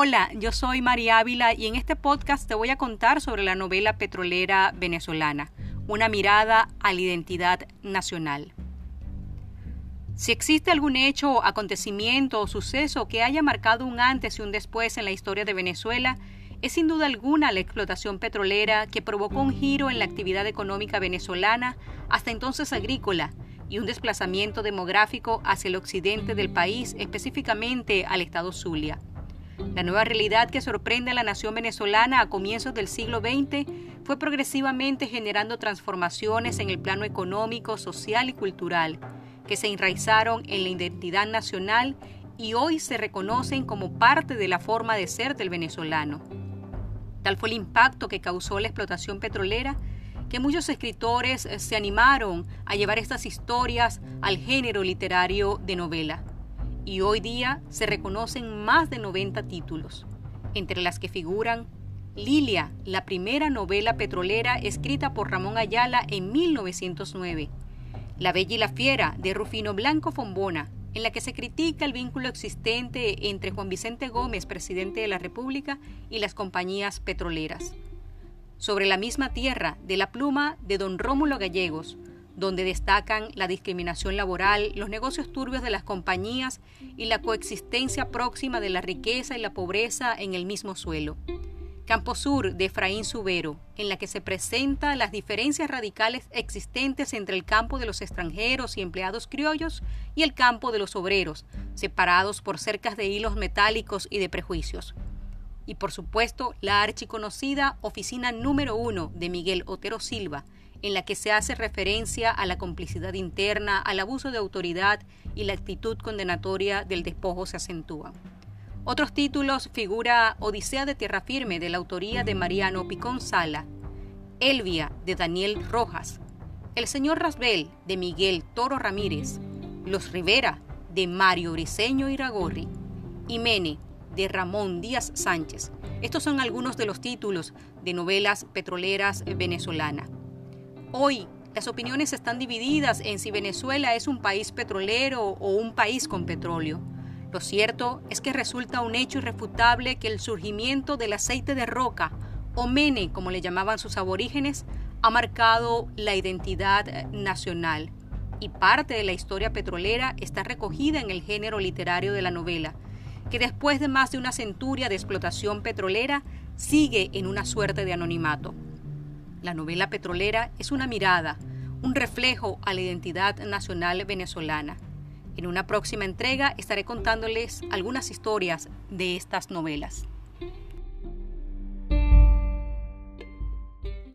Hola, yo soy María Ávila y en este podcast te voy a contar sobre la novela petrolera venezolana, una mirada a la identidad nacional. Si existe algún hecho, acontecimiento o suceso que haya marcado un antes y un después en la historia de Venezuela, es sin duda alguna la explotación petrolera que provocó un giro en la actividad económica venezolana, hasta entonces agrícola, y un desplazamiento demográfico hacia el occidente del país, específicamente al estado Zulia. La nueva realidad que sorprende a la nación venezolana a comienzos del siglo XX fue progresivamente generando transformaciones en el plano económico, social y cultural, que se enraizaron en la identidad nacional y hoy se reconocen como parte de la forma de ser del venezolano. Tal fue el impacto que causó la explotación petrolera que muchos escritores se animaron a llevar estas historias al género literario de novela y hoy día se reconocen más de 90 títulos, entre las que figuran Lilia, la primera novela petrolera escrita por Ramón Ayala en 1909, La Bella y la Fiera de Rufino Blanco Fombona, en la que se critica el vínculo existente entre Juan Vicente Gómez, presidente de la República, y las compañías petroleras. Sobre la misma tierra, de la pluma de don Rómulo Gallegos, donde destacan la discriminación laboral, los negocios turbios de las compañías y la coexistencia próxima de la riqueza y la pobreza en el mismo suelo. Campo Sur de Efraín Subero, en la que se presentan las diferencias radicales existentes entre el campo de los extranjeros y empleados criollos y el campo de los obreros, separados por cercas de hilos metálicos y de prejuicios. Y por supuesto, la archiconocida Oficina número uno de Miguel Otero Silva, en la que se hace referencia a la complicidad interna, al abuso de autoridad y la actitud condenatoria del despojo se acentúan. Otros títulos figura Odisea de Tierra Firme de la autoría de Mariano Picón Sala, Elvia de Daniel Rojas, El señor Rasbel de Miguel Toro Ramírez, Los Rivera de Mario Briceño Iragorri y Mene de Ramón Díaz Sánchez. Estos son algunos de los títulos de novelas petroleras venezolanas. Hoy las opiniones están divididas en si Venezuela es un país petrolero o un país con petróleo. Lo cierto es que resulta un hecho irrefutable que el surgimiento del aceite de roca, o mene como le llamaban sus aborígenes, ha marcado la identidad nacional y parte de la historia petrolera está recogida en el género literario de la novela, que después de más de una centuria de explotación petrolera sigue en una suerte de anonimato. La novela petrolera es una mirada, un reflejo a la identidad nacional venezolana. En una próxima entrega estaré contándoles algunas historias de estas novelas.